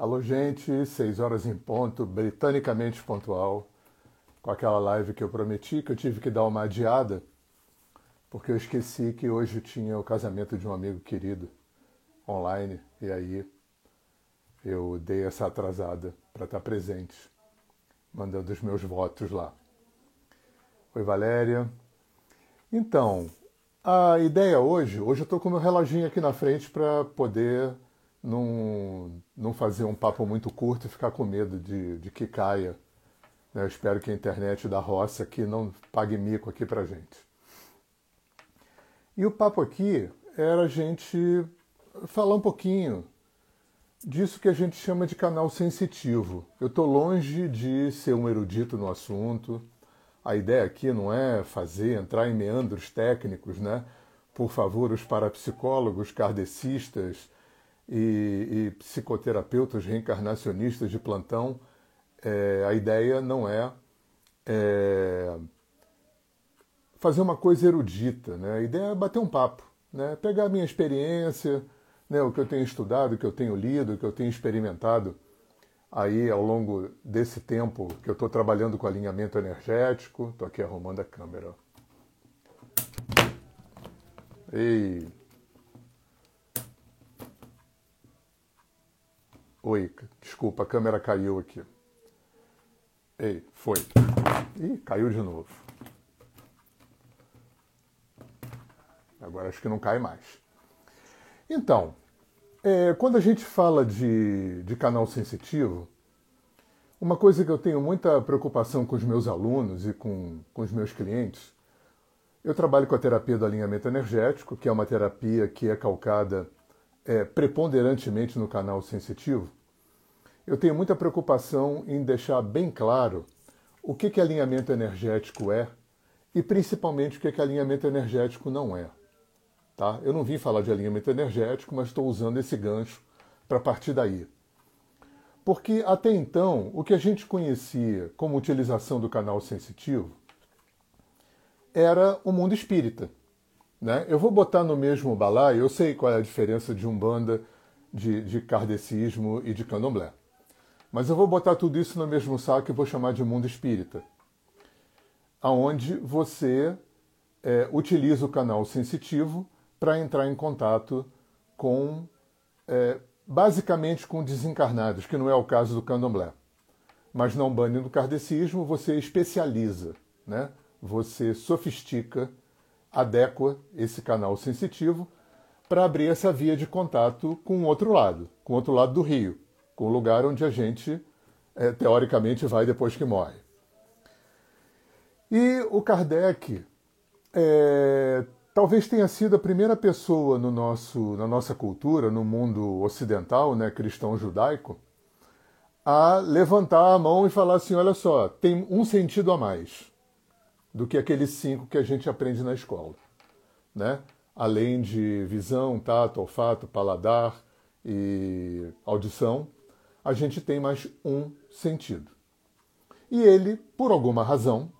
Alô, gente, seis horas em ponto, britanicamente pontual, com aquela live que eu prometi, que eu tive que dar uma adiada, porque eu esqueci que hoje tinha o casamento de um amigo querido online, e aí eu dei essa atrasada para estar presente, mandando os meus votos lá. Oi, Valéria. Então, a ideia hoje, hoje eu estou com o meu reloginho aqui na frente para poder não, não fazer um papo muito curto e ficar com medo de, de que caia. Né? Eu espero que a internet da roça aqui não pague mico aqui para gente. E o papo aqui era a gente falar um pouquinho disso que a gente chama de canal sensitivo. Eu estou longe de ser um erudito no assunto. A ideia aqui não é fazer, entrar em meandros técnicos, né? Por favor, os parapsicólogos, kardecistas, e, e psicoterapeutas reencarnacionistas de plantão, é, a ideia não é, é, fazer uma coisa erudita, né? a ideia é bater um papo, né? pegar a minha experiência, né? o que eu tenho estudado, o que eu tenho lido, o que eu tenho experimentado aí ao longo desse tempo que eu estou trabalhando com alinhamento energético. Estou aqui arrumando a câmera. Ei, Oi, desculpa, a câmera caiu aqui. Ei, foi. Ih, caiu de novo. Agora acho que não cai mais. Então, é, quando a gente fala de, de canal sensitivo, uma coisa que eu tenho muita preocupação com os meus alunos e com, com os meus clientes, eu trabalho com a terapia do alinhamento energético, que é uma terapia que é calcada é, preponderantemente no canal sensitivo, eu tenho muita preocupação em deixar bem claro o que, que alinhamento energético é e principalmente o que, que alinhamento energético não é. Tá? Eu não vim falar de alinhamento energético, mas estou usando esse gancho para partir daí. Porque até então, o que a gente conhecia como utilização do canal sensitivo era o mundo espírita. Né? Eu vou botar no mesmo balaio, eu sei qual é a diferença de Umbanda, de, de kardecismo e de candomblé. Mas eu vou botar tudo isso no mesmo saco e vou chamar de mundo espírita. Aonde você é, utiliza o canal sensitivo para entrar em contato com, é, basicamente, com desencarnados, que não é o caso do candomblé. Mas não Umbanda do kardecismo, você especializa, né? você sofistica adequa esse canal sensitivo para abrir essa via de contato com o outro lado, com o outro lado do rio, com o lugar onde a gente, é, teoricamente, vai depois que morre. E o Kardec é, talvez tenha sido a primeira pessoa no nosso, na nossa cultura, no mundo ocidental, né, cristão-judaico, a levantar a mão e falar assim: olha só, tem um sentido a mais do que aqueles cinco que a gente aprende na escola. Né? Além de visão, tato, olfato, paladar e audição, a gente tem mais um sentido. E ele, por alguma razão,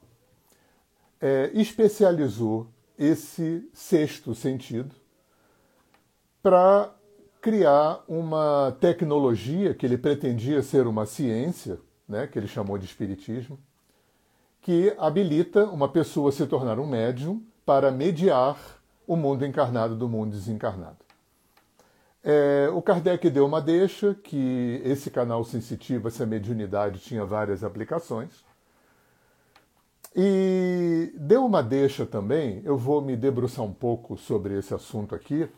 é, especializou esse sexto sentido para criar uma tecnologia que ele pretendia ser uma ciência, né, que ele chamou de espiritismo, que habilita uma pessoa a se tornar um médium para mediar o mundo encarnado do mundo desencarnado. É, o Kardec deu uma deixa que esse canal sensitivo, essa mediunidade, tinha várias aplicações. E deu uma deixa também, eu vou me debruçar um pouco sobre esse assunto aqui,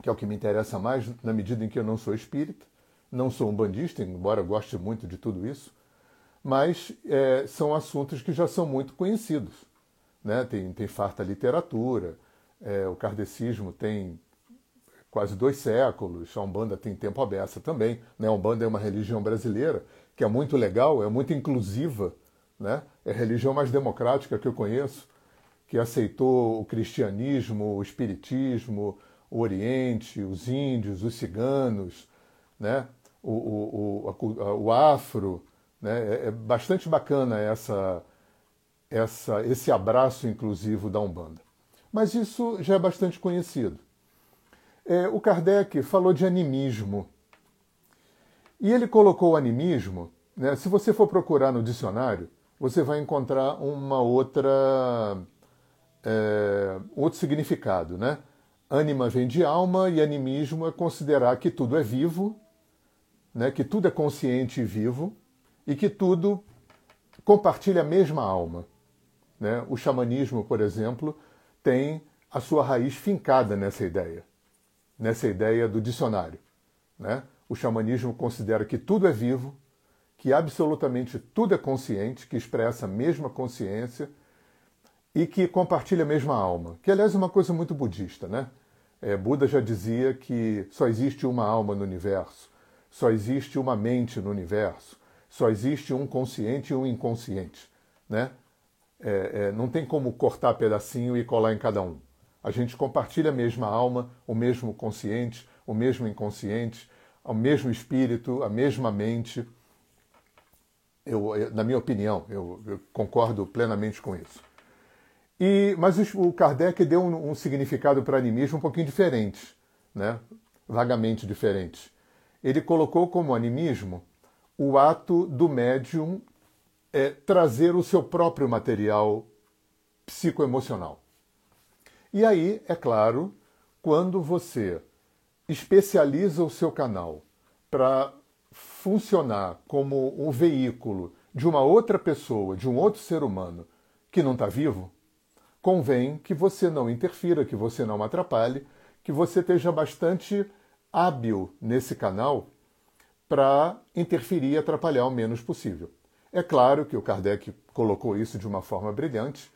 que é o que me interessa mais, na medida em que eu não sou espírita, não sou um bandista, embora goste muito de tudo isso mas é, são assuntos que já são muito conhecidos. Né? Tem, tem farta literatura, é, o kardecismo tem quase dois séculos, a Umbanda tem tempo aberto também. Né? A Umbanda é uma religião brasileira que é muito legal, é muito inclusiva, né? é a religião mais democrática que eu conheço, que aceitou o cristianismo, o espiritismo, o Oriente, os índios, os ciganos, né? o, o, o, o afro, né? É, é bastante bacana essa, essa, esse abraço inclusivo da Umbanda. Mas isso já é bastante conhecido. É, o Kardec falou de animismo. E ele colocou o animismo, né? se você for procurar no dicionário, você vai encontrar uma outra é, outro significado, né? Ânima vem de alma e animismo é considerar que tudo é vivo, né? que tudo é consciente e vivo e que tudo compartilha a mesma alma. Né? O xamanismo, por exemplo, tem a sua raiz fincada nessa ideia, nessa ideia do dicionário. Né? O xamanismo considera que tudo é vivo, que absolutamente tudo é consciente, que expressa a mesma consciência e que compartilha a mesma alma. Que, aliás, é uma coisa muito budista. Né? É, Buda já dizia que só existe uma alma no universo, só existe uma mente no universo, só existe um consciente e um inconsciente. Né? É, é, não tem como cortar pedacinho e colar em cada um. A gente compartilha a mesma alma, o mesmo consciente, o mesmo inconsciente, o mesmo espírito, a mesma mente. Eu, na minha opinião, eu, eu concordo plenamente com isso. E, mas o Kardec deu um, um significado para animismo um pouquinho diferente, né? vagamente diferente. Ele colocou como animismo o ato do médium é, trazer o seu próprio material psicoemocional. E aí, é claro, quando você especializa o seu canal para funcionar como um veículo de uma outra pessoa, de um outro ser humano que não está vivo, convém que você não interfira, que você não atrapalhe, que você esteja bastante hábil nesse canal para interferir e atrapalhar o menos possível. É claro que o Kardec colocou isso de uma forma brilhante.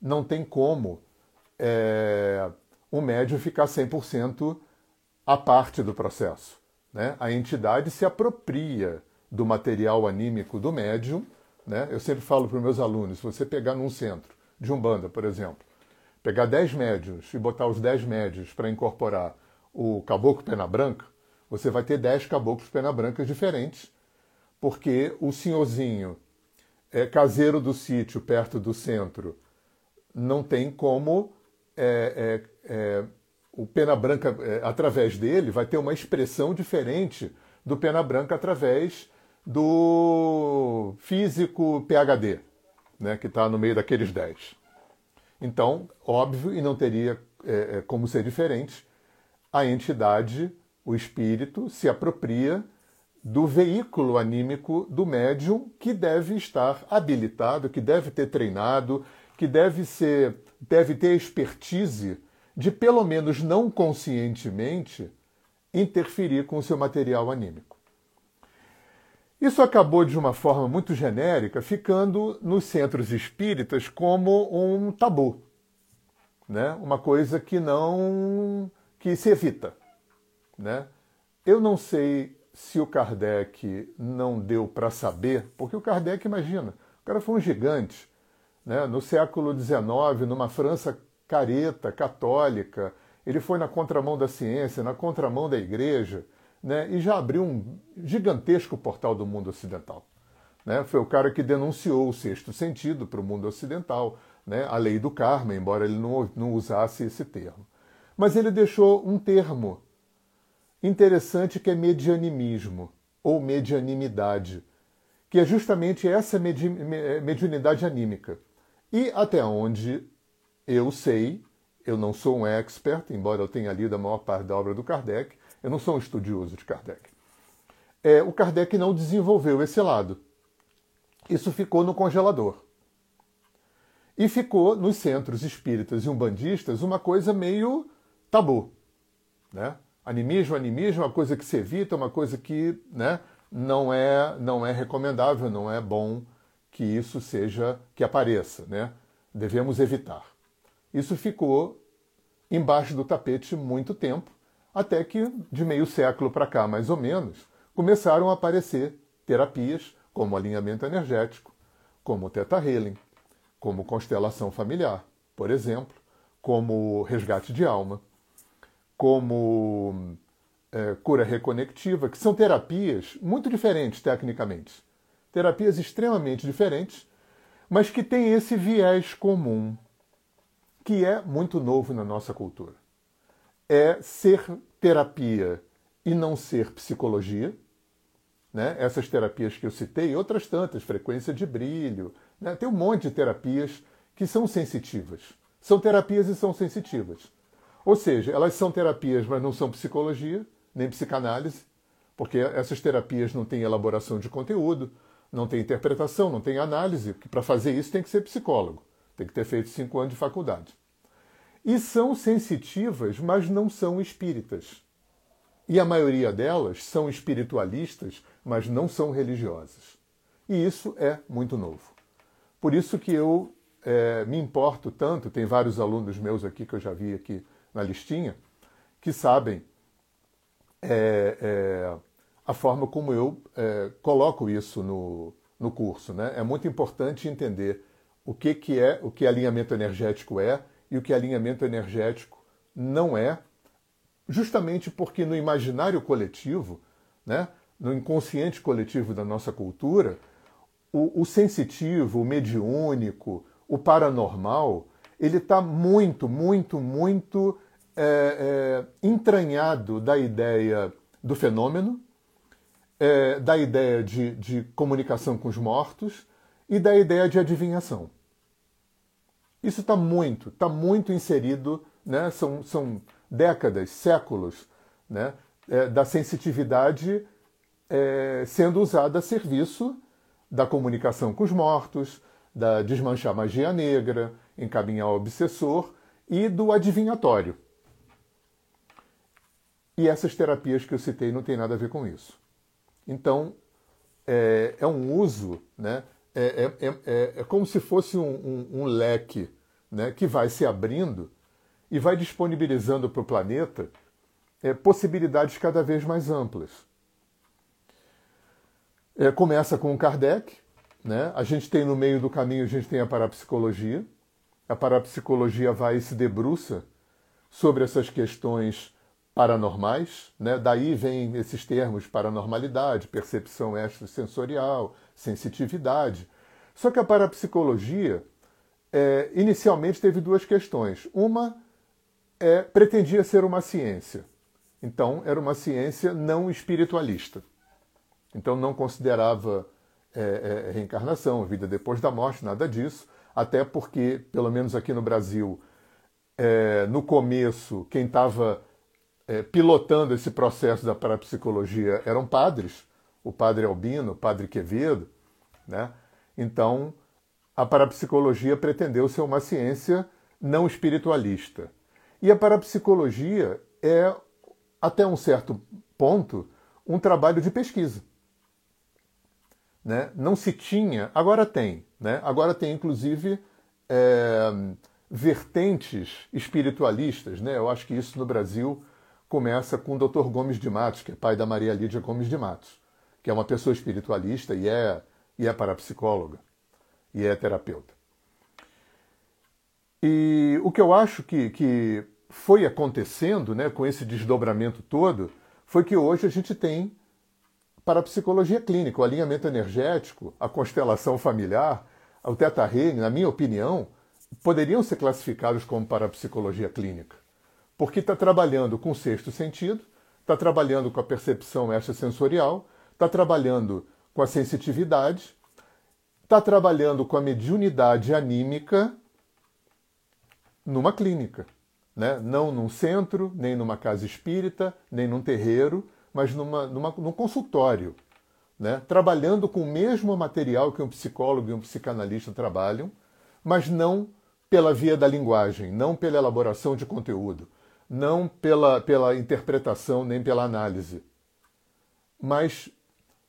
Não tem como é, o médium ficar 100% à parte do processo. Né? A entidade se apropria do material anímico do médium. Né? Eu sempre falo para os meus alunos: se você pegar num centro de Umbanda, por exemplo, pegar 10 médios e botar os 10 médios para incorporar o caboclo pena branca, você vai ter 10 caboclos pena brancas diferentes, porque o senhorzinho é, caseiro do sítio, perto do centro, não tem como é, é, é o pena branca, é, através dele, vai ter uma expressão diferente do pena branca através do físico PhD, né, que está no meio daqueles 10. Então, óbvio, e não teria é, como ser diferente, a entidade o espírito se apropria do veículo anímico do médium que deve estar habilitado, que deve ter treinado, que deve ser, deve ter expertise de pelo menos não conscientemente interferir com o seu material anímico. Isso acabou de uma forma muito genérica, ficando nos centros espíritas como um tabu, né? Uma coisa que não que se evita. Né? Eu não sei se o Kardec não deu para saber, porque o Kardec, imagina, o cara foi um gigante. Né? No século XIX, numa França careta, católica, ele foi na contramão da ciência, na contramão da igreja, né? e já abriu um gigantesco portal do mundo ocidental. Né? Foi o cara que denunciou o sexto sentido para o mundo ocidental, né? a lei do karma, embora ele não, não usasse esse termo. Mas ele deixou um termo interessante que é medianimismo ou medianimidade, que é justamente essa medi mediunidade anímica. E até onde eu sei, eu não sou um expert, embora eu tenha lido a maior parte da obra do Kardec, eu não sou um estudioso de Kardec. É, o Kardec não desenvolveu esse lado. Isso ficou no congelador. E ficou nos centros espíritas e umbandistas uma coisa meio tabu. Né? Animismo, animismo é uma coisa que se evita, uma coisa que né, não, é, não é recomendável, não é bom que isso seja, que apareça. Né? Devemos evitar. Isso ficou embaixo do tapete muito tempo, até que, de meio século para cá, mais ou menos, começaram a aparecer terapias como alinhamento energético, como Theta Healing, como constelação familiar, por exemplo, como resgate de alma como é, cura reconectiva, que são terapias muito diferentes tecnicamente. Terapias extremamente diferentes, mas que têm esse viés comum, que é muito novo na nossa cultura. É ser terapia e não ser psicologia. né, essas terapias que eu citei, outras tantas, frequência de brilho, né, tem um monte de terapias que são sensitivas. São terapias e são sensitivas. Ou seja, elas são terapias, mas não são psicologia, nem psicanálise, porque essas terapias não têm elaboração de conteúdo, não tem interpretação, não tem análise, que para fazer isso tem que ser psicólogo, tem que ter feito cinco anos de faculdade. E são sensitivas, mas não são espíritas. E a maioria delas são espiritualistas, mas não são religiosas. E isso é muito novo. Por isso que eu é, me importo tanto, tem vários alunos meus aqui que eu já vi aqui na listinha, que sabem é, é, a forma como eu é, coloco isso no, no curso. Né? É muito importante entender o que, que é, o que alinhamento energético é e o que alinhamento energético não é, justamente porque no imaginário coletivo, né, no inconsciente coletivo da nossa cultura, o, o sensitivo, o mediúnico, o paranormal, ele está muito, muito, muito é, é, entranhado da ideia do fenômeno, é, da ideia de, de comunicação com os mortos e da ideia de adivinhação. Isso está muito, está muito inserido, né? são, são décadas, séculos né? É, da sensitividade é, sendo usada a serviço da comunicação com os mortos, da desmanchar magia negra, encaminhar o obsessor e do adivinhatório. E essas terapias que eu citei não tem nada a ver com isso. Então, é, é um uso, né? é, é, é, é como se fosse um, um, um leque né? que vai se abrindo e vai disponibilizando para o planeta é, possibilidades cada vez mais amplas. É, começa com o Kardec, né? a gente tem no meio do caminho, a gente tem a parapsicologia. A parapsicologia vai e se debruça sobre essas questões paranormais, né? daí vem esses termos paranormalidade, percepção extrasensorial, sensitividade. Só que a parapsicologia é, inicialmente teve duas questões. Uma é, pretendia ser uma ciência, então era uma ciência não espiritualista. Então não considerava é, é, reencarnação, vida depois da morte, nada disso, até porque, pelo menos aqui no Brasil, é, no começo, quem estava é, pilotando esse processo da parapsicologia eram padres, o padre Albino, o padre Quevedo, né? Então, a parapsicologia pretendeu ser uma ciência não espiritualista. E a parapsicologia é, até um certo ponto, um trabalho de pesquisa. Né? Não se tinha, agora tem. Né? Agora tem, inclusive, é, vertentes espiritualistas. Né? Eu acho que isso no Brasil começa com o Dr. Gomes de Matos, que é pai da Maria Lídia Gomes de Matos, que é uma pessoa espiritualista e é, e é parapsicóloga e é terapeuta. E o que eu acho que, que foi acontecendo né, com esse desdobramento todo foi que hoje a gente tem parapsicologia clínica, o alinhamento energético, a constelação familiar, o Teta Healing, na minha opinião, poderiam ser classificados como parapsicologia clínica porque está trabalhando com o sexto sentido, está trabalhando com a percepção extrasensorial, está trabalhando com a sensitividade, está trabalhando com a mediunidade anímica numa clínica. Né? Não num centro, nem numa casa espírita, nem num terreiro, mas numa, numa, num consultório. Né? Trabalhando com o mesmo material que um psicólogo e um psicanalista trabalham, mas não pela via da linguagem, não pela elaboração de conteúdo, não pela, pela interpretação nem pela análise, mas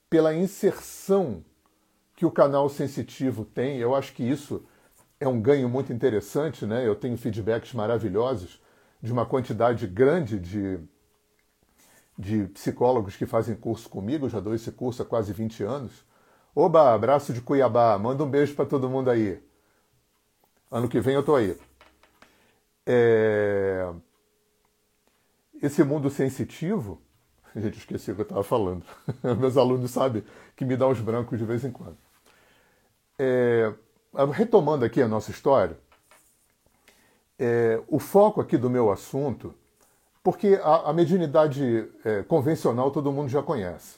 pela inserção que o canal sensitivo tem. Eu acho que isso é um ganho muito interessante, né? Eu tenho feedbacks maravilhosos de uma quantidade grande de, de psicólogos que fazem curso comigo, eu já dou esse curso há quase 20 anos. Oba, abraço de Cuiabá, manda um beijo para todo mundo aí. Ano que vem eu tô aí. É esse mundo sensitivo, gente, esqueci o que eu estava falando. Meus alunos sabem que me dá os brancos de vez em quando. É, retomando aqui a nossa história, é, o foco aqui do meu assunto, porque a, a mediunidade é, convencional todo mundo já conhece.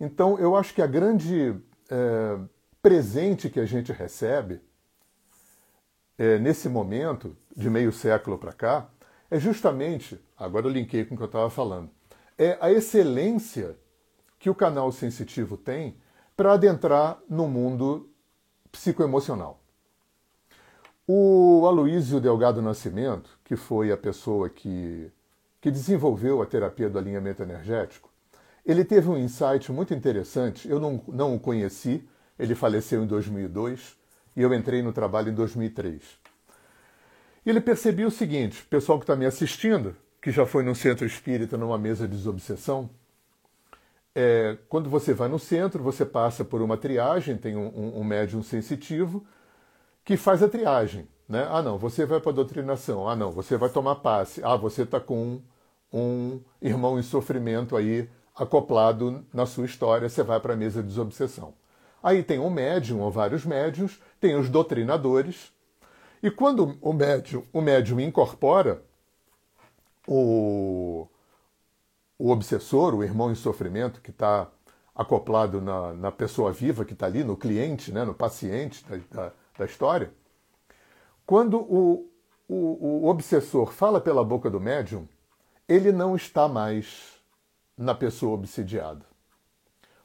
Então, eu acho que a grande é, presente que a gente recebe é, nesse momento, de meio século para cá, é justamente, agora eu linkei com o que eu estava falando, é a excelência que o canal sensitivo tem para adentrar no mundo psicoemocional. O Aloísio Delgado Nascimento, que foi a pessoa que, que desenvolveu a terapia do alinhamento energético, ele teve um insight muito interessante. Eu não, não o conheci, ele faleceu em 2002 e eu entrei no trabalho em 2003. E ele percebeu o seguinte: o pessoal que está me assistindo, que já foi no centro espírita numa mesa de desobsessão, é, quando você vai no centro, você passa por uma triagem, tem um, um, um médium sensitivo que faz a triagem. Né? Ah, não, você vai para a doutrinação. Ah, não, você vai tomar passe. Ah, você está com um, um irmão em sofrimento aí acoplado na sua história, você vai para a mesa de desobsessão. Aí tem um médium ou vários médiums, tem os doutrinadores, e quando o médium, o médium incorpora o, o obsessor, o irmão em sofrimento que está acoplado na, na, pessoa viva que está ali, no cliente, né, no paciente da, da, da história, quando o, o, o obsessor fala pela boca do médium, ele não está mais na pessoa obsidiada.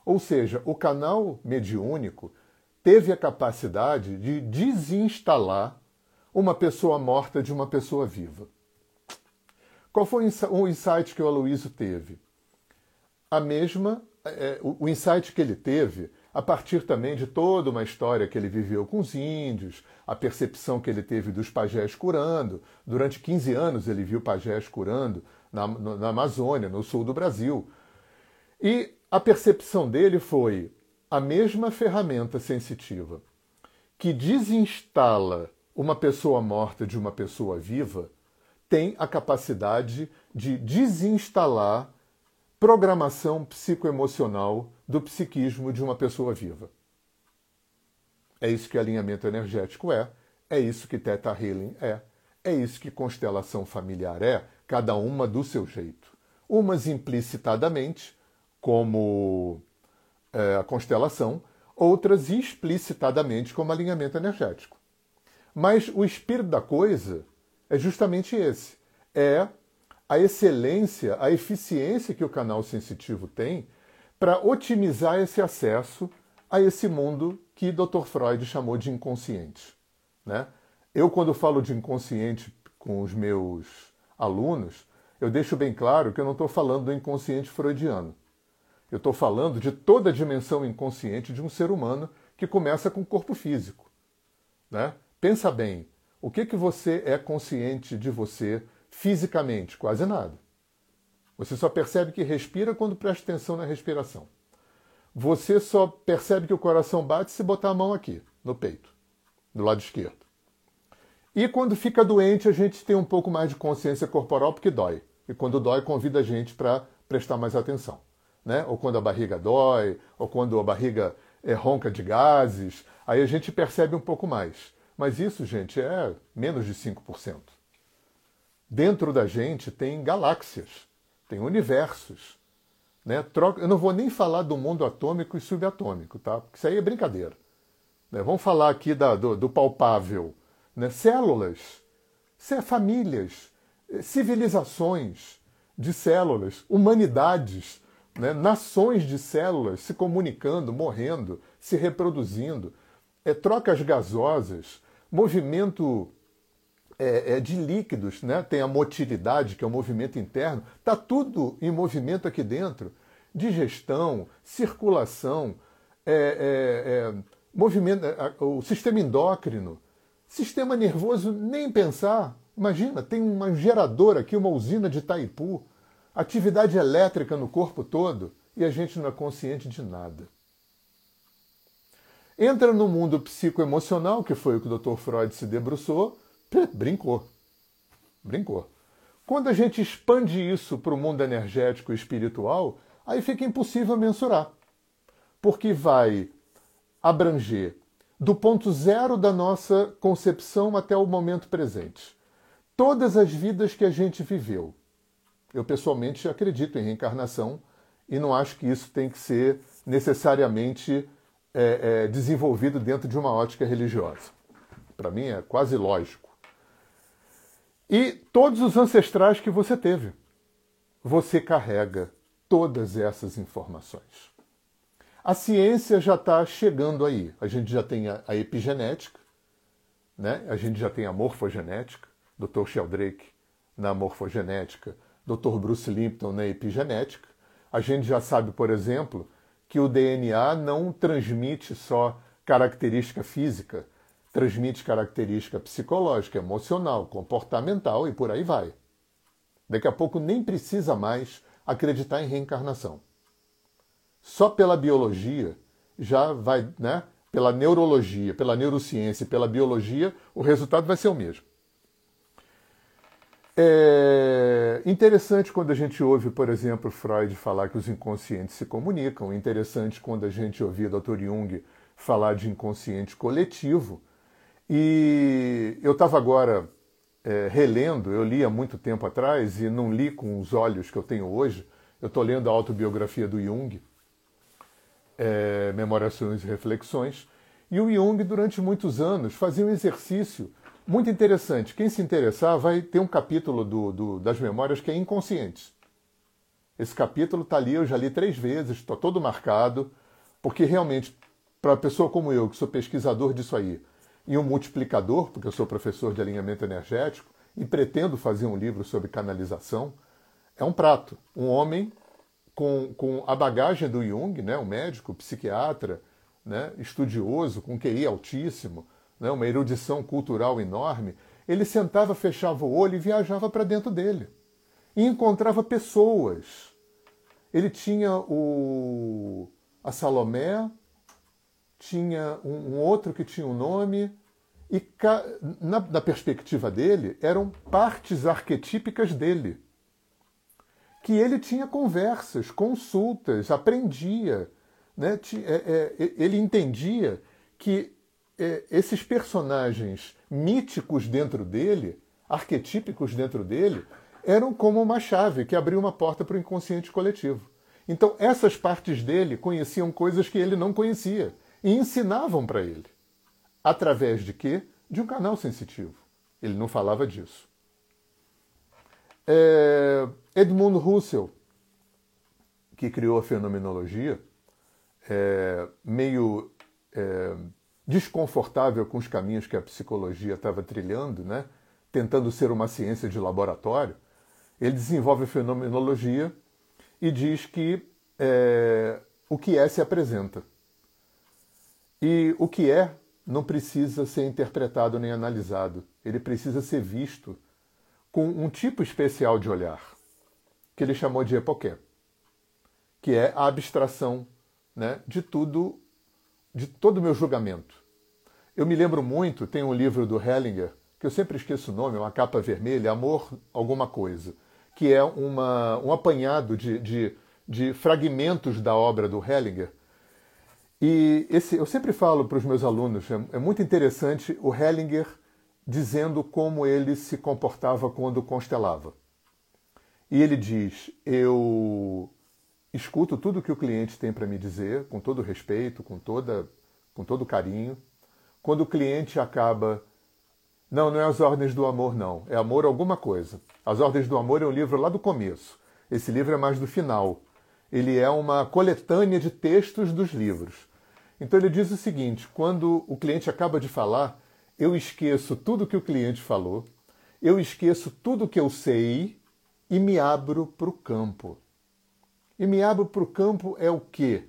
Ou seja, o canal mediúnico teve a capacidade de desinstalar uma pessoa morta de uma pessoa viva. Qual foi o insight que o Aloysio teve? A mesma, é, o insight que ele teve a partir também de toda uma história que ele viveu com os índios, a percepção que ele teve dos pajés curando. Durante 15 anos ele viu pajés curando na, na Amazônia, no sul do Brasil. E a percepção dele foi a mesma ferramenta sensitiva que desinstala uma pessoa morta de uma pessoa viva tem a capacidade de desinstalar programação psicoemocional do psiquismo de uma pessoa viva. É isso que alinhamento energético é, é isso que Theta Healing é, é isso que constelação familiar é, cada uma do seu jeito. Umas implicitadamente, como é, a constelação, outras explicitadamente, como alinhamento energético. Mas o espírito da coisa é justamente esse: é a excelência, a eficiência que o canal sensitivo tem para otimizar esse acesso a esse mundo que Dr. Freud chamou de inconsciente. Né? Eu, quando falo de inconsciente com os meus alunos, eu deixo bem claro que eu não estou falando do inconsciente freudiano. Eu estou falando de toda a dimensão inconsciente de um ser humano que começa com o corpo físico. Né? Pensa bem, o que, que você é consciente de você fisicamente? Quase nada. Você só percebe que respira quando presta atenção na respiração. Você só percebe que o coração bate se botar a mão aqui, no peito, do lado esquerdo. E quando fica doente, a gente tem um pouco mais de consciência corporal porque dói. E quando dói, convida a gente para prestar mais atenção. Né? Ou quando a barriga dói, ou quando a barriga é ronca de gases, aí a gente percebe um pouco mais. Mas isso, gente, é menos de 5%. Dentro da gente tem galáxias, tem universos. Né? Eu não vou nem falar do mundo atômico e subatômico, tá? Porque isso aí é brincadeira. Né? Vamos falar aqui da, do, do, palpável. Né? Células, famílias, civilizações de células, humanidades, né? nações de células se comunicando, morrendo, se reproduzindo, é, trocas gasosas, movimento é, é, de líquidos, né? tem a motilidade, que é o movimento interno, está tudo em movimento aqui dentro. Digestão, circulação, é, é, é movimento, é, o sistema endócrino, sistema nervoso, nem pensar. Imagina, tem uma geradora aqui, uma usina de Itaipu, atividade elétrica no corpo todo e a gente não é consciente de nada. Entra no mundo psicoemocional, que foi o que o Dr. Freud se debruçou, brincou. Brincou. Quando a gente expande isso para o mundo energético e espiritual, aí fica impossível mensurar. Porque vai abranger do ponto zero da nossa concepção até o momento presente. Todas as vidas que a gente viveu. Eu pessoalmente acredito em reencarnação e não acho que isso tem que ser necessariamente é, é, desenvolvido dentro de uma ótica religiosa. Para mim é quase lógico. E todos os ancestrais que você teve, você carrega todas essas informações. A ciência já está chegando aí. A gente já tem a, a epigenética, né? a gente já tem a morfogenética, Dr. Sheldrake na morfogenética, Dr. Bruce Limpton na epigenética. A gente já sabe, por exemplo, que o DNA não transmite só característica física, transmite característica psicológica, emocional, comportamental e por aí vai. Daqui a pouco nem precisa mais acreditar em reencarnação. Só pela biologia já vai, né? Pela neurologia, pela neurociência, pela biologia, o resultado vai ser o mesmo. É interessante quando a gente ouve, por exemplo, Freud falar que os inconscientes se comunicam. Interessante quando a gente ouvia Dr. Jung falar de inconsciente coletivo. E eu estava agora é, relendo, eu li há muito tempo atrás e não li com os olhos que eu tenho hoje. Eu estou lendo a autobiografia do Jung, é, Memorações e Reflexões. E o Jung, durante muitos anos, fazia um exercício muito interessante. Quem se interessar vai ter um capítulo do, do, das memórias que é inconsciente. Esse capítulo está ali, eu já li três vezes, está todo marcado, porque realmente, para pessoa como eu, que sou pesquisador disso aí, e um multiplicador, porque eu sou professor de alinhamento energético, e pretendo fazer um livro sobre canalização, é um prato. Um homem com, com a bagagem do Jung, né, um médico, psiquiatra, né, estudioso, com QI altíssimo, né, uma erudição cultural enorme, ele sentava, fechava o olho e viajava para dentro dele. E encontrava pessoas. Ele tinha o, a Salomé, tinha um, um outro que tinha um nome, e na, na perspectiva dele, eram partes arquetípicas dele. Que ele tinha conversas, consultas, aprendia. Né? É, é, ele entendia que é, esses personagens míticos dentro dele, arquetípicos dentro dele, eram como uma chave que abria uma porta para o inconsciente coletivo. Então, essas partes dele conheciam coisas que ele não conhecia e ensinavam para ele. Através de quê? De um canal sensitivo. Ele não falava disso. É, Edmund Russell, que criou a fenomenologia, é, meio é, desconfortável com os caminhos que a psicologia estava trilhando, né? tentando ser uma ciência de laboratório, ele desenvolve a fenomenologia e diz que é, o que é se apresenta. E o que é não precisa ser interpretado nem analisado, ele precisa ser visto com um tipo especial de olhar, que ele chamou de epoqué, que é a abstração né, de tudo de todo o meu julgamento. Eu me lembro muito, tem um livro do Hellinger, que eu sempre esqueço o nome, uma capa vermelha, Amor Alguma Coisa, que é uma, um apanhado de, de, de fragmentos da obra do Hellinger. E esse, eu sempre falo para os meus alunos, é, é muito interessante o Hellinger dizendo como ele se comportava quando constelava. E ele diz: Eu escuto tudo que o cliente tem para me dizer, com todo respeito, com, toda, com todo carinho. Quando o cliente acaba. Não, não é as ordens do amor, não. É amor alguma coisa. As ordens do amor é um livro lá do começo. Esse livro é mais do final. Ele é uma coletânea de textos dos livros. Então ele diz o seguinte: quando o cliente acaba de falar, eu esqueço tudo que o cliente falou, eu esqueço tudo que eu sei e me abro para o campo. E me abro para o campo é o quê?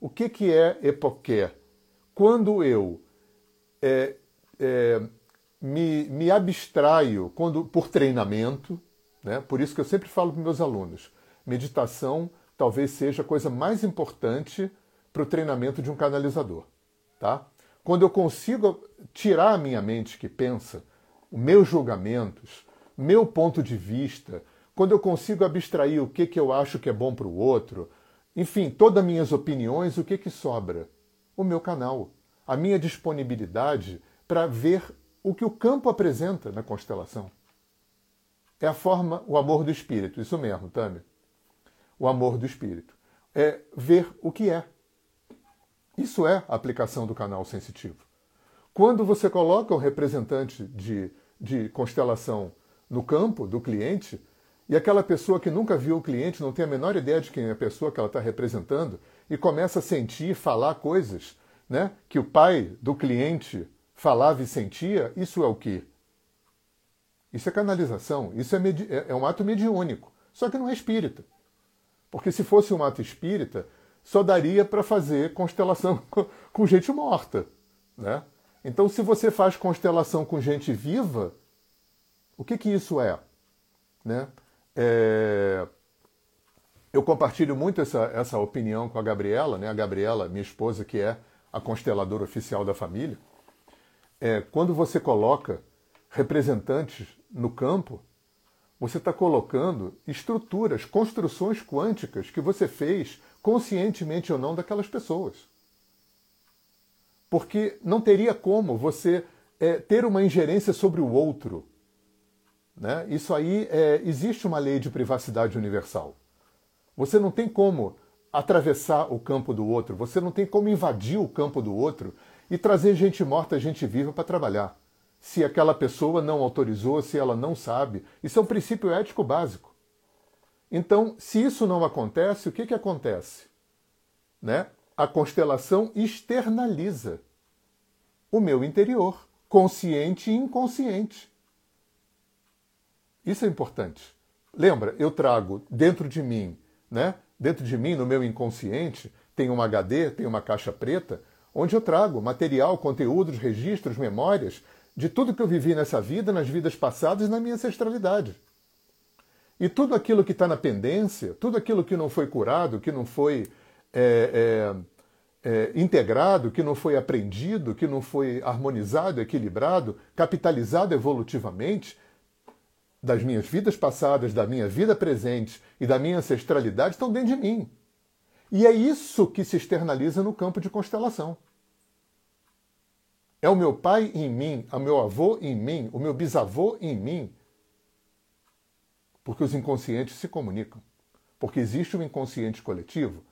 O que, que é epoqué? Quando eu é, é, me, me abstraio quando, por treinamento, né? por isso que eu sempre falo para meus alunos: meditação talvez seja a coisa mais importante para o treinamento de um canalizador. Tá? Quando eu consigo tirar a minha mente que pensa, meus julgamentos, meu ponto de vista, quando eu consigo abstrair o que, que eu acho que é bom para o outro, enfim, todas as minhas opiniões, o que, que sobra? O meu canal, a minha disponibilidade para ver o que o campo apresenta na constelação. É a forma, o amor do espírito, isso mesmo, Tami. O amor do espírito. é ver o que é. Isso é a aplicação do canal sensitivo. Quando você coloca um representante de, de constelação no campo do cliente, e aquela pessoa que nunca viu o cliente, não tem a menor ideia de quem é a pessoa que ela está representando, e começa a sentir, falar coisas né, que o pai do cliente falava e sentia, isso é o quê? Isso é canalização, isso é, é, é um ato mediúnico, só que não é espírita. Porque se fosse um ato espírita, só daria para fazer constelação com gente morta. Né? Então, se você faz constelação com gente viva, o que, que isso é? Né? é... Eu compartilho muito essa, essa opinião com a Gabriela, né? a Gabriela, minha esposa, que é a consteladora oficial da família. É, quando você coloca representantes no campo, você está colocando estruturas, construções quânticas que você fez conscientemente ou não daquelas pessoas. Porque não teria como você é, ter uma ingerência sobre o outro. Né? Isso aí é, existe uma lei de privacidade universal. Você não tem como atravessar o campo do outro, você não tem como invadir o campo do outro e trazer gente morta, gente viva para trabalhar. Se aquela pessoa não autorizou, se ela não sabe, isso é um princípio ético básico. Então, se isso não acontece, o que, que acontece? Né? A constelação externaliza o meu interior, consciente e inconsciente. Isso é importante. Lembra, eu trago dentro de mim, né? Dentro de mim, no meu inconsciente, tem um HD, tem uma caixa preta, onde eu trago material, conteúdos, registros, memórias de tudo que eu vivi nessa vida, nas vidas passadas e na minha ancestralidade. E tudo aquilo que está na pendência, tudo aquilo que não foi curado, que não foi é, é, é, integrado, que não foi aprendido, que não foi harmonizado, equilibrado, capitalizado evolutivamente, das minhas vidas passadas, da minha vida presente e da minha ancestralidade estão dentro de mim. E é isso que se externaliza no campo de constelação. É o meu pai em mim, o meu avô em mim, o meu bisavô em mim. Porque os inconscientes se comunicam. Porque existe um inconsciente coletivo.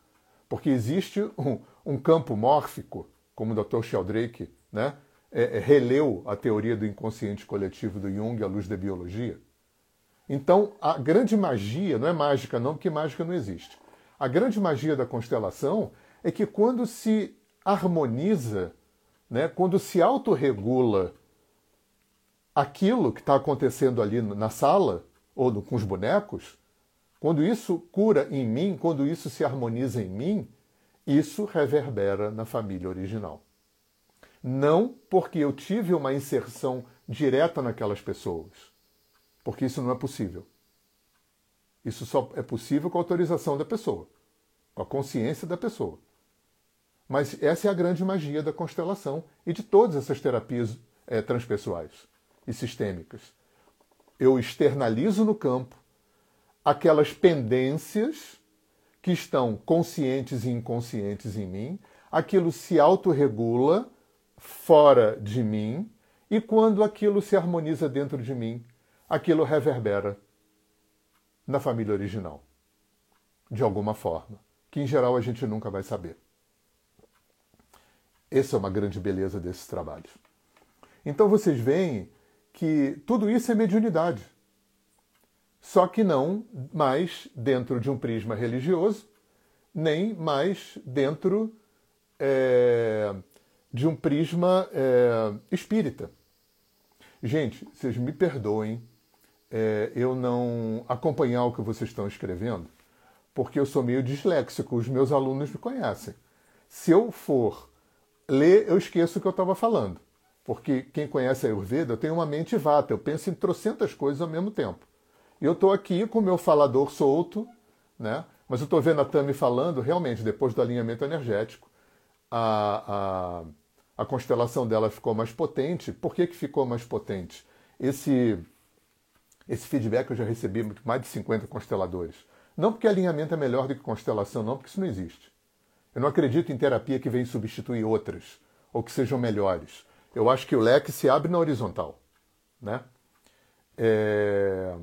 Porque existe um, um campo mórfico, como o Dr. Sheldrake né, é, é, releu a teoria do inconsciente coletivo do Jung à luz da biologia. Então, a grande magia, não é mágica não, porque mágica não existe. A grande magia da constelação é que quando se harmoniza, né, quando se autorregula aquilo que está acontecendo ali na sala, ou no, com os bonecos, quando isso cura em mim, quando isso se harmoniza em mim, isso reverbera na família original. Não porque eu tive uma inserção direta naquelas pessoas, porque isso não é possível. Isso só é possível com a autorização da pessoa, com a consciência da pessoa. Mas essa é a grande magia da constelação e de todas essas terapias é, transpessoais e sistêmicas. Eu externalizo no campo aquelas pendências que estão conscientes e inconscientes em mim, aquilo se autorregula fora de mim, e quando aquilo se harmoniza dentro de mim, aquilo reverbera na família original, de alguma forma, que em geral a gente nunca vai saber. Essa é uma grande beleza desses trabalhos. Então vocês veem que tudo isso é mediunidade. Só que não mais dentro de um prisma religioso, nem mais dentro é, de um prisma é, espírita. Gente, vocês me perdoem é, eu não acompanhar o que vocês estão escrevendo, porque eu sou meio disléxico, os meus alunos me conhecem. Se eu for ler, eu esqueço o que eu estava falando. Porque quem conhece a Ayurveda, tenho uma mente vata, eu penso em trocentas coisas ao mesmo tempo. E eu estou aqui com o meu falador solto, né? mas eu estou vendo a Tami falando, realmente, depois do alinhamento energético, a, a, a constelação dela ficou mais potente. Por que, que ficou mais potente? Esse esse feedback eu já recebi mais de 50 consteladores. Não porque alinhamento é melhor do que constelação, não, porque isso não existe. Eu não acredito em terapia que vem substituir outras, ou que sejam melhores. Eu acho que o leque se abre na horizontal. Né? É...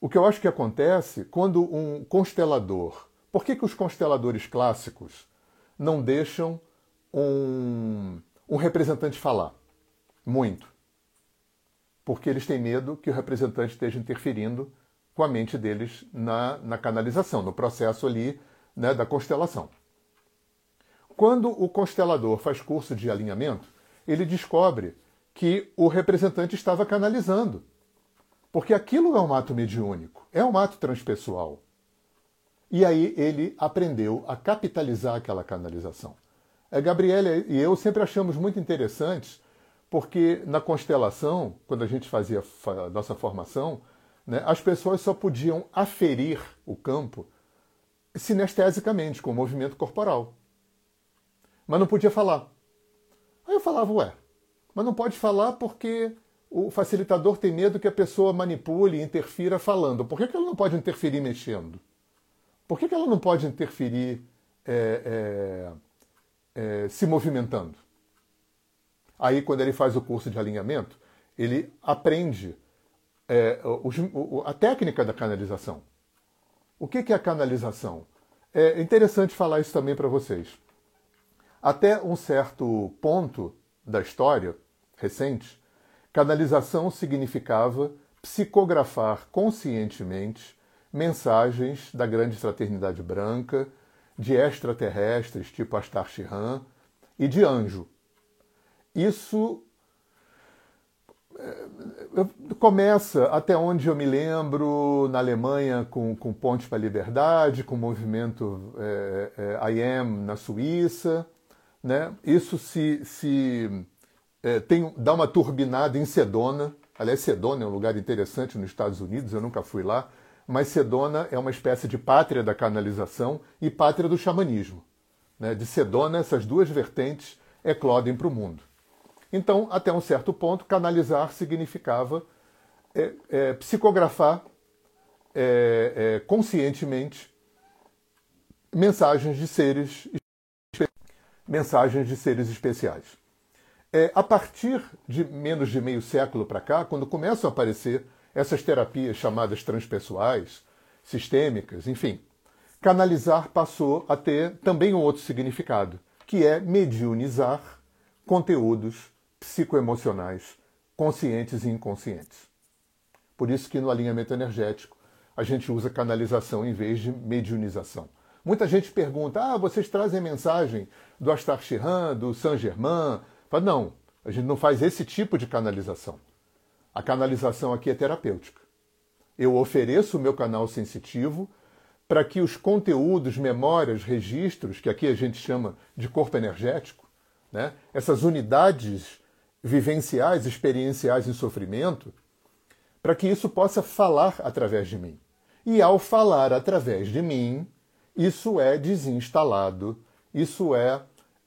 o que eu acho que acontece quando um constelador. Por que, que os consteladores clássicos não deixam um, um representante falar? Muito. Porque eles têm medo que o representante esteja interferindo com a mente deles na, na canalização, no processo ali né, da constelação. Quando o constelador faz curso de alinhamento, ele descobre que o representante estava canalizando. Porque aquilo é um ato mediúnico, é um ato transpessoal. E aí ele aprendeu a capitalizar aquela canalização. A é, Gabriela e eu sempre achamos muito interessantes, porque na constelação, quando a gente fazia a nossa formação, né, as pessoas só podiam aferir o campo sinestesicamente, com o movimento corporal. Mas não podia falar. Aí eu falava, ué, mas não pode falar porque o facilitador tem medo que a pessoa manipule interfira falando. Por que, que ela não pode interferir mexendo? Por que, que ela não pode interferir é, é, é, se movimentando? Aí, quando ele faz o curso de alinhamento, ele aprende é, a técnica da canalização. O que, é a canalização? É interessante falar isso também para vocês. Até um certo ponto da história recente, canalização significava psicografar conscientemente mensagens da grande fraternidade branca, de extraterrestres tipo Astar Shihan e de anjo. Isso começa, até onde eu me lembro, na Alemanha com, com Ponte para a Liberdade, com o movimento é, é, I Am na Suíça. Né? Isso se, se é, tem, dá uma turbinada em Sedona. Aliás, Sedona é um lugar interessante nos Estados Unidos, eu nunca fui lá, mas Sedona é uma espécie de pátria da canalização e pátria do xamanismo. Né? De Sedona, essas duas vertentes eclodem para o mundo. Então, até um certo ponto, canalizar significava é, é, psicografar é, é conscientemente mensagens de seres mensagens de seres especiais. É, a partir de menos de meio século para cá, quando começam a aparecer essas terapias chamadas transpessoais, sistêmicas, enfim, canalizar passou a ter também um outro significado, que é mediunizar conteúdos psicoemocionais, conscientes e inconscientes. Por isso que no alinhamento energético a gente usa canalização em vez de mediunização. Muita gente pergunta: ah, vocês trazem mensagem do Astar Shihan, do Saint Germain? Fala, não, a gente não faz esse tipo de canalização. A canalização aqui é terapêutica. Eu ofereço o meu canal sensitivo para que os conteúdos, memórias, registros, que aqui a gente chama de corpo energético, né, essas unidades vivenciais, experienciais em sofrimento, para que isso possa falar através de mim. E ao falar através de mim, isso é desinstalado, isso é,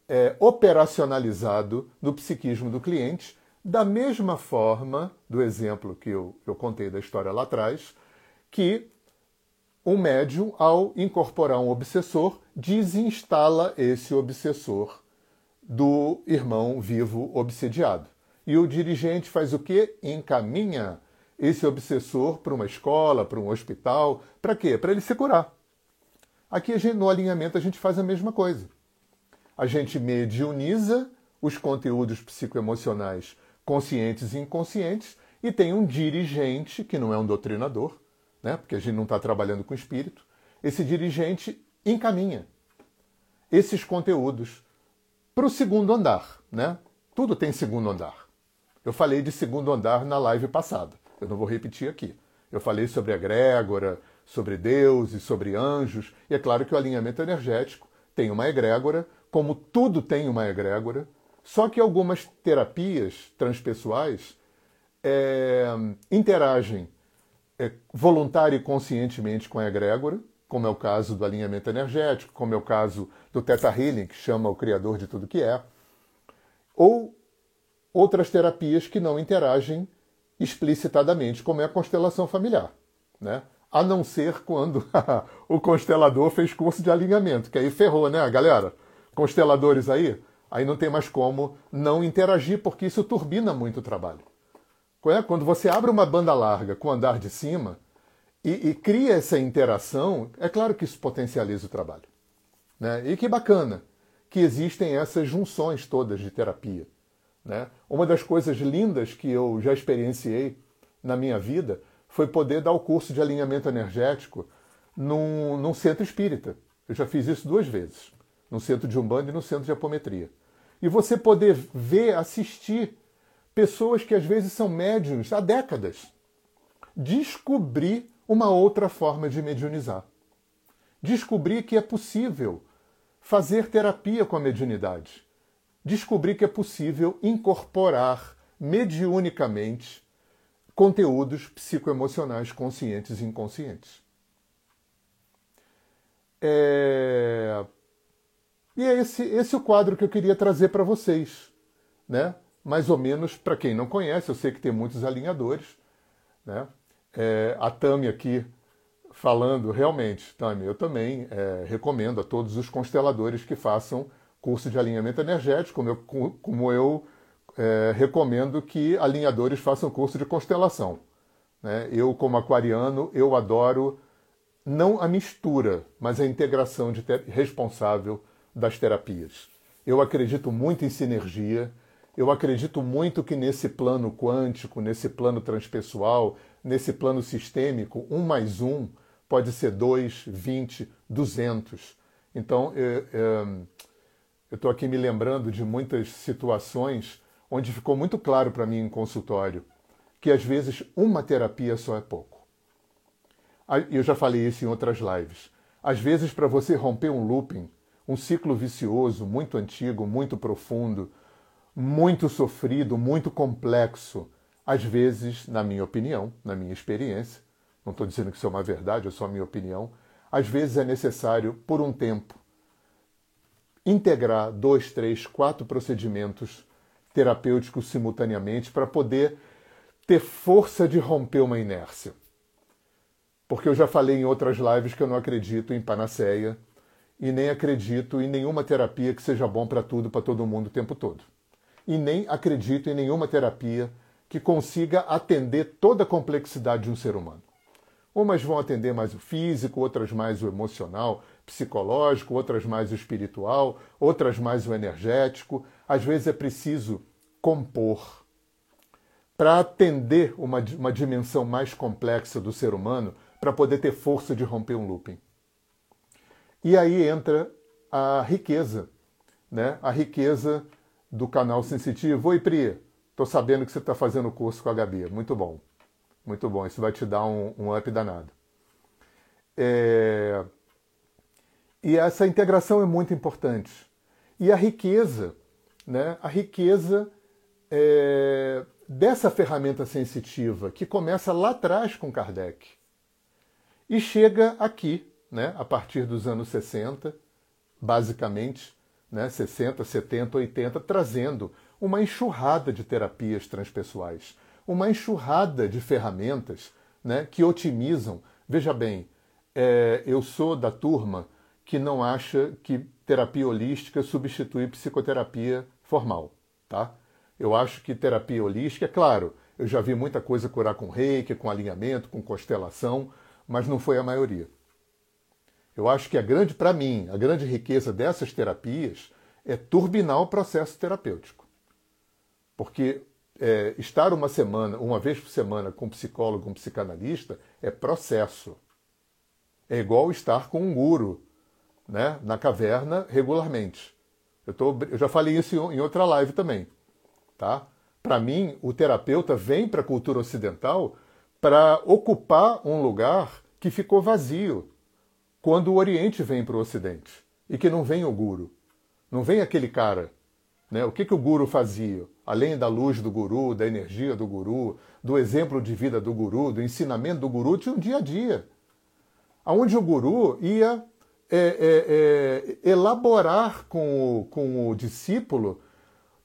é operacionalizado no psiquismo do cliente, da mesma forma, do exemplo que eu, eu contei da história lá atrás, que um médium, ao incorporar um obsessor, desinstala esse obsessor do irmão vivo obsediado. E o dirigente faz o quê? Encaminha esse obsessor para uma escola, para um hospital. Para quê? Para ele se curar. Aqui gente, no alinhamento a gente faz a mesma coisa. A gente mediuniza os conteúdos psicoemocionais conscientes e inconscientes e tem um dirigente, que não é um doutrinador, né? porque a gente não está trabalhando com espírito. Esse dirigente encaminha esses conteúdos para o segundo andar. Né? Tudo tem segundo andar. Eu falei de segundo andar na live passada. Eu não vou repetir aqui. Eu falei sobre a egrégora, sobre Deus e sobre anjos. E é claro que o alinhamento energético tem uma egrégora, como tudo tem uma egrégora. Só que algumas terapias transpessoais é, interagem é, voluntária e conscientemente com a egrégora, como é o caso do alinhamento energético, como é o caso do Theta Healing, que chama o Criador de tudo que é, ou outras terapias que não interagem explicitadamente, como é a constelação familiar. Né? A não ser quando o constelador fez curso de alinhamento, que aí ferrou, né, galera? Consteladores aí, aí não tem mais como não interagir, porque isso turbina muito o trabalho. É? Quando você abre uma banda larga com o andar de cima, e, e cria essa interação, é claro que isso potencializa o trabalho. Né? E que bacana que existem essas junções todas de terapia. Né? Uma das coisas lindas que eu já experienciei na minha vida foi poder dar o curso de alinhamento energético num, num centro espírita. Eu já fiz isso duas vezes, no centro de Umbanda e no centro de apometria. E você poder ver, assistir pessoas que às vezes são médiums há décadas, descobrir uma outra forma de mediunizar. Descobrir que é possível fazer terapia com a mediunidade. Descobrir que é possível incorporar mediunicamente conteúdos psicoemocionais conscientes e inconscientes. É... E é esse, esse o quadro que eu queria trazer para vocês. Né? Mais ou menos, para quem não conhece, eu sei que tem muitos alinhadores. Né? É, a Tami aqui falando, realmente, Tami, eu também é, recomendo a todos os consteladores que façam curso de alinhamento energético, como eu, como eu é, recomendo que alinhadores façam curso de constelação. Né? Eu, como aquariano, eu adoro não a mistura, mas a integração de responsável das terapias. Eu acredito muito em sinergia, eu acredito muito que nesse plano quântico, nesse plano transpessoal, nesse plano sistêmico, um mais um pode ser dois, vinte, duzentos. Então, eu estou aqui me lembrando de muitas situações onde ficou muito claro para mim em consultório que às vezes uma terapia só é pouco. Eu já falei isso em outras lives. Às vezes, para você romper um looping, um ciclo vicioso muito antigo, muito profundo, muito sofrido, muito complexo, às vezes, na minha opinião, na minha experiência, não estou dizendo que isso é uma verdade, é só a minha opinião, às vezes é necessário, por um tempo, integrar dois, três, quatro procedimentos terapêuticos simultaneamente para poder ter força de romper uma inércia. Porque eu já falei em outras lives que eu não acredito em panaceia e nem acredito em nenhuma terapia que seja bom para tudo, para todo mundo o tempo todo. E nem acredito em nenhuma terapia que consiga atender toda a complexidade de um ser humano. Umas vão atender mais o físico, outras mais o emocional, psicológico, outras mais o espiritual, outras mais o energético. Às vezes é preciso compor. Para atender uma, uma dimensão mais complexa do ser humano, para poder ter força de romper um looping. E aí entra a riqueza, né? a riqueza do canal sensitivo. Oi, Pri, estou sabendo que você está fazendo o curso com a Gabi. Muito bom, muito bom. Isso vai te dar um, um up danado. É... E essa integração é muito importante. E a riqueza, né? a riqueza é... dessa ferramenta sensitiva, que começa lá atrás com Kardec e chega aqui, né, a partir dos anos 60, basicamente, né, 60, 70, 80, trazendo uma enxurrada de terapias transpessoais, uma enxurrada de ferramentas né, que otimizam. Veja bem, é, eu sou da turma que não acha que terapia holística substitui psicoterapia formal, tá? Eu acho que terapia holística, é claro, eu já vi muita coisa curar com reiki, com alinhamento, com constelação, mas não foi a maioria. Eu acho que a grande, para mim, a grande riqueza dessas terapias é turbinar o processo terapêutico. Porque é, estar uma semana, uma vez por semana com um psicólogo, um psicanalista, é processo. É igual estar com um guru né, na caverna regularmente. Eu, tô, eu já falei isso em outra live também. Tá? Para mim, o terapeuta vem para a cultura ocidental para ocupar um lugar que ficou vazio quando o Oriente vem para o Ocidente e que não vem o guru, não vem aquele cara. Né? O que, que o guru fazia? Além da luz do guru, da energia do guru, do exemplo de vida do guru, do ensinamento do guru, tinha um dia a dia. Onde o guru ia é, é, é, elaborar com o, com o discípulo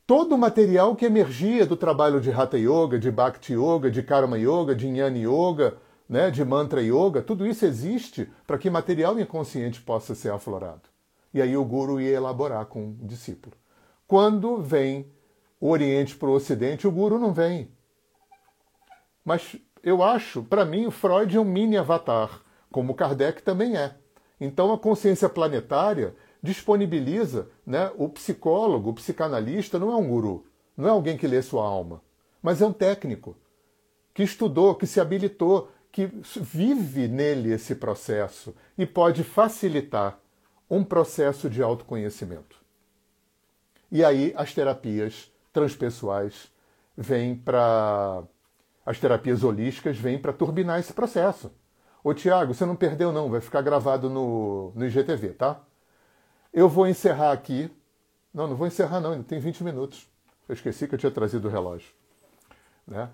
todo o material que emergia do trabalho de Hatha Yoga, de Bhakti Yoga, de Karma Yoga, de Jnana Yoga, né, de Mantra Yoga, tudo isso existe para que material inconsciente possa ser aflorado. E aí o Guru ia elaborar com o discípulo. Quando vem o Oriente para o Ocidente, o Guru não vem. Mas eu acho, para mim, o Freud é um mini avatar, como Kardec também é. Então a consciência planetária disponibiliza né, o psicólogo, o psicanalista, não é um guru, não é alguém que lê sua alma, mas é um técnico que estudou, que se habilitou, que vive nele esse processo e pode facilitar um processo de autoconhecimento. E aí as terapias transpessoais vêm para. As terapias holísticas vêm para turbinar esse processo. Ô Tiago, você não perdeu não, vai ficar gravado no, no IGTV, tá? Eu vou encerrar aqui. Não, não vou encerrar não, ainda tem 20 minutos. Eu esqueci que eu tinha trazido o relógio. Né?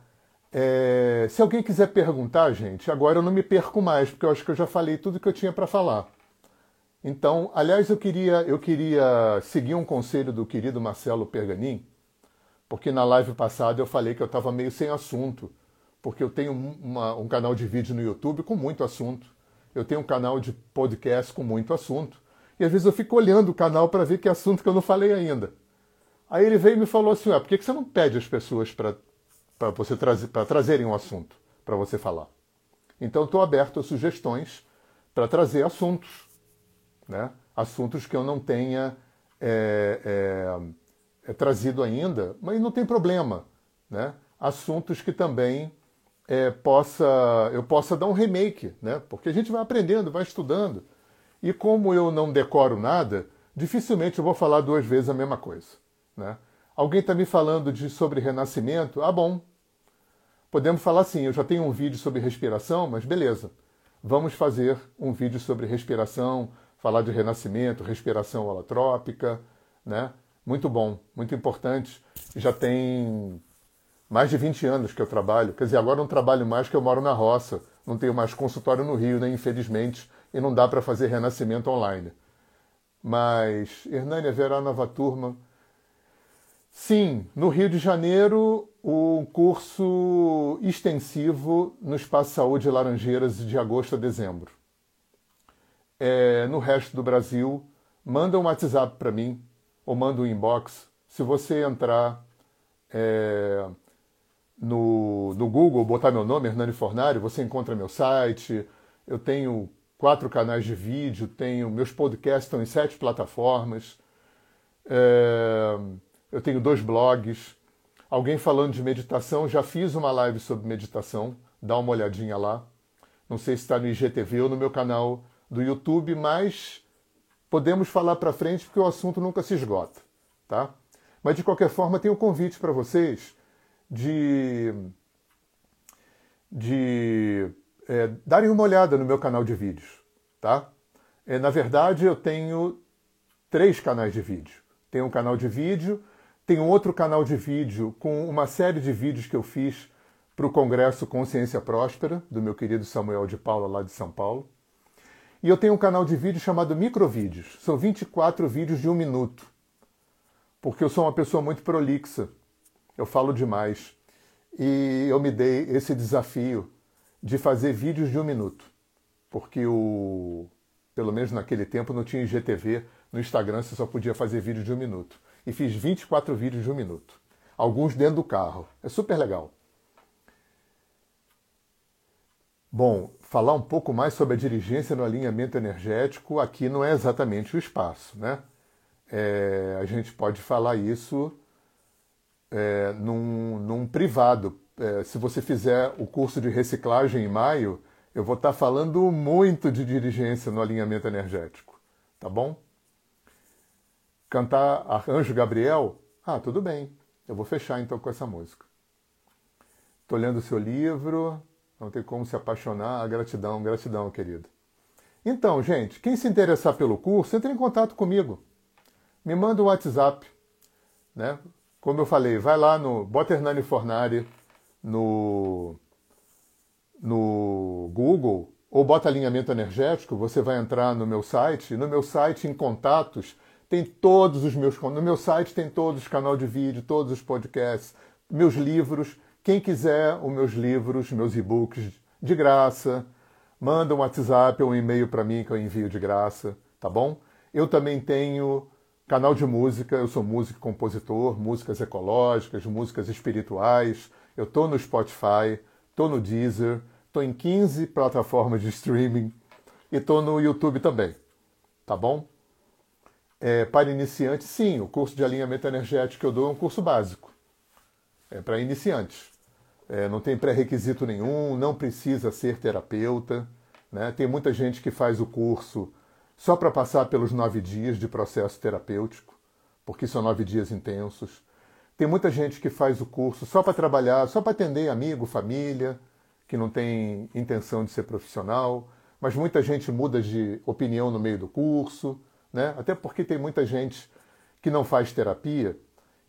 É, se alguém quiser perguntar, gente, agora eu não me perco mais, porque eu acho que eu já falei tudo que eu tinha para falar. Então, aliás, eu queria, eu queria seguir um conselho do querido Marcelo Perganin, porque na live passada eu falei que eu estava meio sem assunto, porque eu tenho uma, um canal de vídeo no YouTube com muito assunto, eu tenho um canal de podcast com muito assunto, e às vezes eu fico olhando o canal para ver que assunto que eu não falei ainda. Aí ele veio e me falou assim: Ué, por que você não pede as pessoas para você trazer, para trazerem um assunto para você falar? Então estou aberto a sugestões para trazer assuntos né? assuntos que eu não tenha é, é, é, trazido ainda, mas não tem problema. Né? Assuntos que também é, possa, eu possa dar um remake, né? porque a gente vai aprendendo, vai estudando. E como eu não decoro nada, dificilmente eu vou falar duas vezes a mesma coisa. Né? Alguém está me falando de, sobre renascimento? Ah, bom. Podemos falar assim, eu já tenho um vídeo sobre respiração, mas beleza. Vamos fazer um vídeo sobre respiração, falar de renascimento, respiração holotrópica, né? Muito bom, muito importante. Já tem mais de 20 anos que eu trabalho. Quer dizer, agora não trabalho mais que eu moro na roça. Não tenho mais consultório no Rio, né? Infelizmente, e não dá para fazer renascimento online. Mas, Hernânia, haverá nova turma? Sim, no Rio de Janeiro, o curso extensivo no Espaço Saúde Laranjeiras de agosto a dezembro é, no resto do Brasil, manda um WhatsApp para mim ou manda um inbox. Se você entrar é, no, no Google, botar meu nome, Hernani Fornari, você encontra meu site. Eu tenho quatro canais de vídeo, tenho meus podcasts estão em sete plataformas. É, eu tenho dois blogs. Alguém falando de meditação, já fiz uma live sobre meditação, dá uma olhadinha lá. Não sei se está no IGTV ou no meu canal do YouTube, mas podemos falar para frente porque o assunto nunca se esgota, tá? Mas de qualquer forma, tenho um convite para vocês de, de é, darem uma olhada no meu canal de vídeos, tá? É, na verdade, eu tenho três canais de vídeo. Tenho um canal de vídeo, tenho outro canal de vídeo com uma série de vídeos que eu fiz para o Congresso Consciência Próspera, do meu querido Samuel de Paula, lá de São Paulo. E eu tenho um canal de vídeo chamado Microvídeos. São 24 vídeos de um minuto. Porque eu sou uma pessoa muito prolixa. Eu falo demais. E eu me dei esse desafio de fazer vídeos de um minuto. Porque o. Pelo menos naquele tempo não tinha IGTV. No Instagram você só podia fazer vídeo de um minuto. E fiz 24 vídeos de um minuto. Alguns dentro do carro. É super legal. Bom, falar um pouco mais sobre a dirigência no alinhamento energético aqui não é exatamente o espaço, né? É, a gente pode falar isso é, num, num, privado. É, se você fizer o curso de reciclagem em maio, eu vou estar falando muito de dirigência no alinhamento energético, tá bom? Cantar Arcanjo Gabriel? Ah, tudo bem. Eu vou fechar então com essa música. Estou lendo o seu livro, não tem como se apaixonar. Gratidão, gratidão, querido. Então, gente, quem se interessar pelo curso, entre em contato comigo. Me manda um WhatsApp. Né? Como eu falei, vai lá no Bota Hernani Fornari no, no Google ou bota alinhamento energético, você vai entrar no meu site. No meu site, em contatos, tem todos os meus. No meu site tem todos os canais de vídeo, todos os podcasts, meus livros. Quem quiser os meus livros, meus e-books de graça, manda um WhatsApp ou um e-mail para mim que eu envio de graça, tá bom? Eu também tenho canal de música, eu sou músico e compositor, músicas ecológicas, músicas espirituais. Eu estou no Spotify, tô no Deezer, tô em 15 plataformas de streaming e tô no YouTube também. Tá bom? É, para iniciantes, sim, o curso de alinhamento energético que eu dou é um curso básico. É para iniciantes. É, não tem pré-requisito nenhum, não precisa ser terapeuta. Né? Tem muita gente que faz o curso só para passar pelos nove dias de processo terapêutico, porque são nove dias intensos. Tem muita gente que faz o curso só para trabalhar, só para atender amigo, família, que não tem intenção de ser profissional, mas muita gente muda de opinião no meio do curso, né? até porque tem muita gente que não faz terapia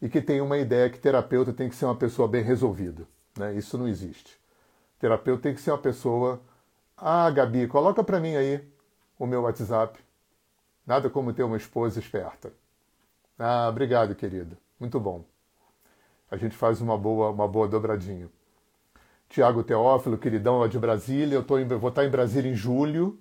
e que tem uma ideia que terapeuta tem que ser uma pessoa bem resolvida. Né? Isso não existe. Terapeuta tem que ser uma pessoa. Ah, Gabi, coloca para mim aí o meu WhatsApp. Nada como ter uma esposa esperta. Ah, obrigado, querida. Muito bom. A gente faz uma boa, uma boa dobradinha. Tiago Teófilo, queridão lá de Brasília. Eu tô em, vou estar em Brasília em julho,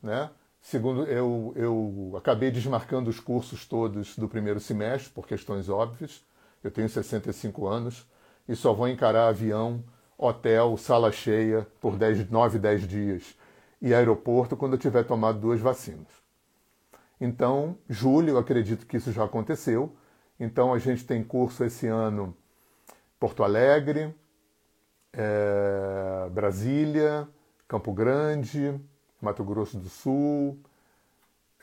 né? Segundo, eu, eu acabei desmarcando os cursos todos do primeiro semestre, por questões óbvias. Eu tenho 65 anos e só vou encarar avião, hotel, sala cheia por 10, 9, 10 dias e aeroporto quando eu tiver tomado duas vacinas. Então, julho, eu acredito que isso já aconteceu. Então, a gente tem curso esse ano Porto Alegre, é, Brasília, Campo Grande, Mato Grosso do Sul,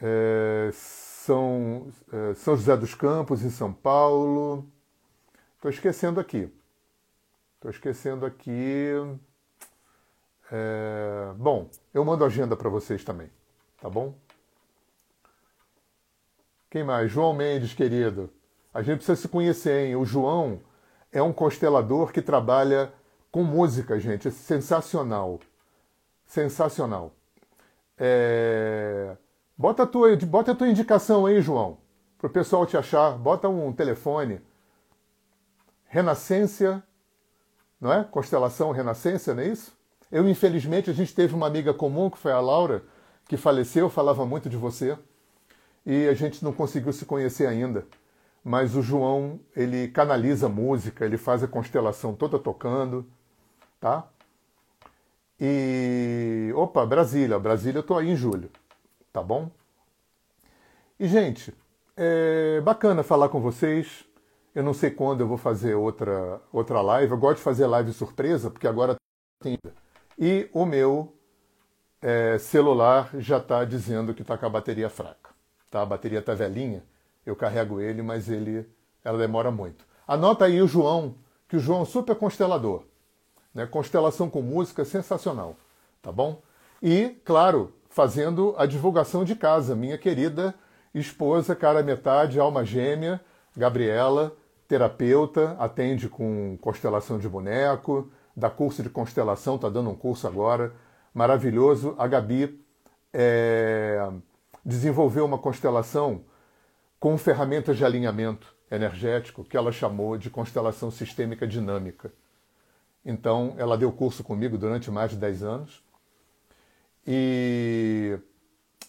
é, São, é, São José dos Campos, em São Paulo. Estou esquecendo aqui. Estou esquecendo aqui. É, bom, eu mando agenda para vocês também, tá bom? Quem mais? João Mendes, querido. A gente precisa se conhecer, hein? O João é um constelador que trabalha com música, gente. É sensacional. Sensacional. É... Bota, a tua, bota a tua indicação aí, João, para o pessoal te achar. Bota um telefone. Renascência, não é? Constelação Renascência, não é isso? Eu, infelizmente, a gente teve uma amiga comum, que foi a Laura, que faleceu, falava muito de você e a gente não conseguiu se conhecer ainda. Mas o João, ele canaliza música, ele faz a constelação toda tocando, tá? E opa, Brasília, Brasília eu tô aí em julho, tá bom? E gente, é bacana falar com vocês. Eu não sei quando eu vou fazer outra outra live. Eu gosto de fazer live surpresa porque agora tem e o meu é, celular já está dizendo que está com a bateria fraca tá? A bateria tá velhinha, eu carrego ele, mas ele ela demora muito. Anota aí o João, que o João é super constelador. Né? Constelação com música sensacional, tá bom? E, claro, fazendo a divulgação de casa, minha querida esposa, cara metade, alma gêmea, Gabriela, terapeuta, atende com constelação de boneco, dá curso de constelação, tá dando um curso agora, maravilhoso. A Gabi é desenvolveu uma constelação com ferramentas de alinhamento energético que ela chamou de constelação sistêmica dinâmica. Então, ela deu curso comigo durante mais de 10 anos e,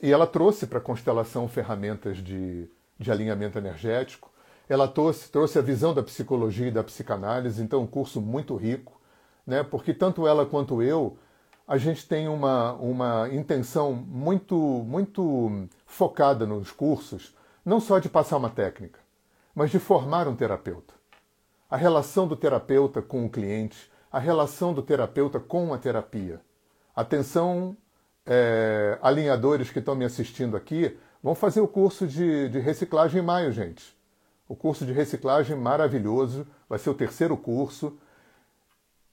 e ela trouxe para a constelação ferramentas de, de alinhamento energético. Ela trouxe, trouxe a visão da psicologia e da psicanálise, então um curso muito rico, né? porque tanto ela quanto eu a gente tem uma, uma intenção muito, muito focada nos cursos, não só de passar uma técnica, mas de formar um terapeuta. A relação do terapeuta com o cliente, a relação do terapeuta com a terapia. Atenção, é, alinhadores que estão me assistindo aqui, vão fazer o curso de, de reciclagem em maio, gente. O curso de reciclagem maravilhoso, vai ser o terceiro curso.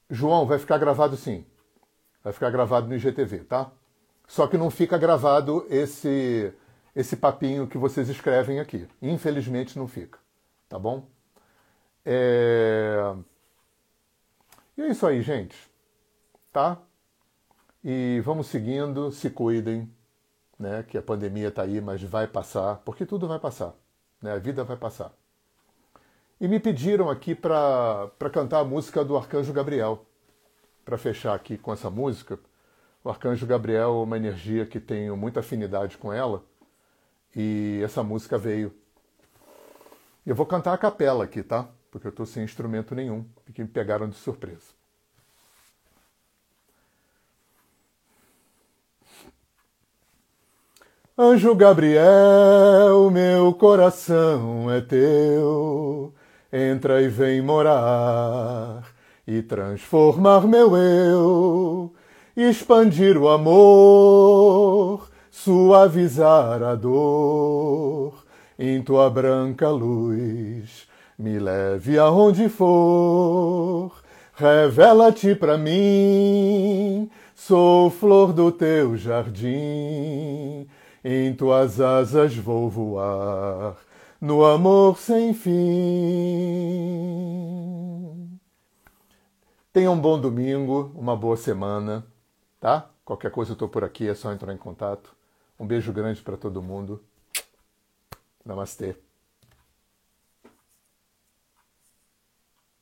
João, vai ficar gravado sim. Vai ficar gravado no IGTV, tá? Só que não fica gravado esse esse papinho que vocês escrevem aqui. Infelizmente não fica, tá bom? É... É isso aí, gente. Tá? E vamos seguindo, se cuidem, né? Que a pandemia está aí, mas vai passar, porque tudo vai passar, né? A vida vai passar. E me pediram aqui para cantar a música do Arcanjo Gabriel para fechar aqui com essa música, o Arcanjo Gabriel é uma energia que tenho muita afinidade com ela e essa música veio. Eu vou cantar a capela aqui, tá? porque eu estou sem instrumento nenhum, porque me pegaram de surpresa. Anjo Gabriel, meu coração é teu, entra e vem morar e transformar meu eu, expandir o amor, suavizar a dor. Em tua branca luz me leve aonde for, revela-te para mim, sou flor do teu jardim, em tuas asas vou voar, no amor sem fim. Tenha um bom domingo, uma boa semana, tá? Qualquer coisa eu estou por aqui, é só entrar em contato. Um beijo grande para todo mundo. Namastê.